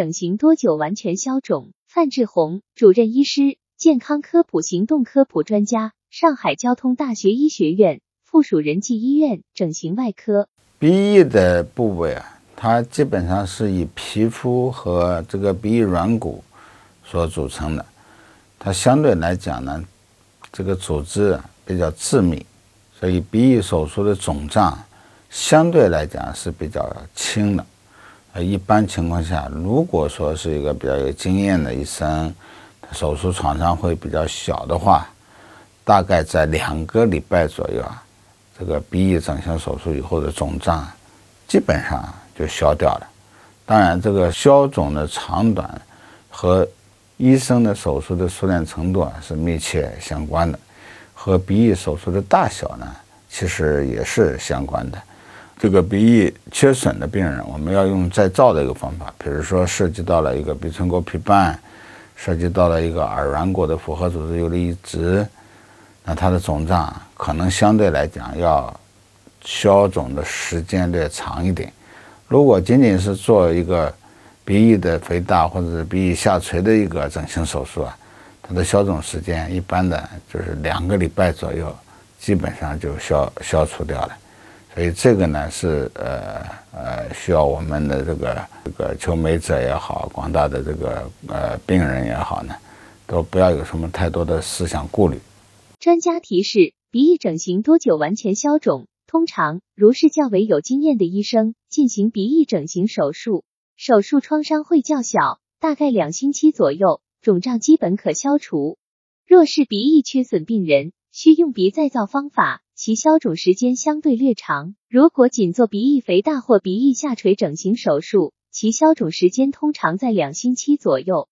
整形多久完全消肿？范志红主任医师，健康科普行动科普专家，上海交通大学医学院附属仁济医院整形外科。鼻翼的部位啊，它基本上是以皮肤和这个鼻翼软骨所组成的，它相对来讲呢，这个组织比较致密，所以鼻翼手术的肿胀相对来讲是比较轻的。呃，一般情况下，如果说是一个比较有经验的医生，手术创伤会比较小的话，大概在两个礼拜左右啊，这个鼻翼整形手术以后的肿胀基本上就消掉了。当然，这个消肿的长短和医生的手术的熟练程度啊是密切相关的，和鼻翼手术的大小呢，其实也是相关的。这个鼻翼缺损的病人，我们要用再造的一个方法，比如说涉及到了一个鼻唇沟皮瓣，涉及到了一个耳软骨的复合组织游离移植，那它的肿胀可能相对来讲要消肿的时间略长一点。如果仅仅是做一个鼻翼的肥大或者是鼻翼下垂的一个整形手术啊，它的消肿时间一般的就是两个礼拜左右，基本上就消消除掉了。所以这个呢是呃呃需要我们的这个这个求美者也好，广大的这个呃病人也好呢，都不要有什么太多的思想顾虑。专家提示：鼻翼整形多久完全消肿？通常，如是较为有经验的医生进行鼻翼整形手术，手术创伤会较小，大概两星期左右，肿胀基本可消除。若是鼻翼缺损病人，需用鼻再造方法。其消肿时间相对略长。如果仅做鼻翼肥大或鼻翼下垂整形手术，其消肿时间通常在两星期左右。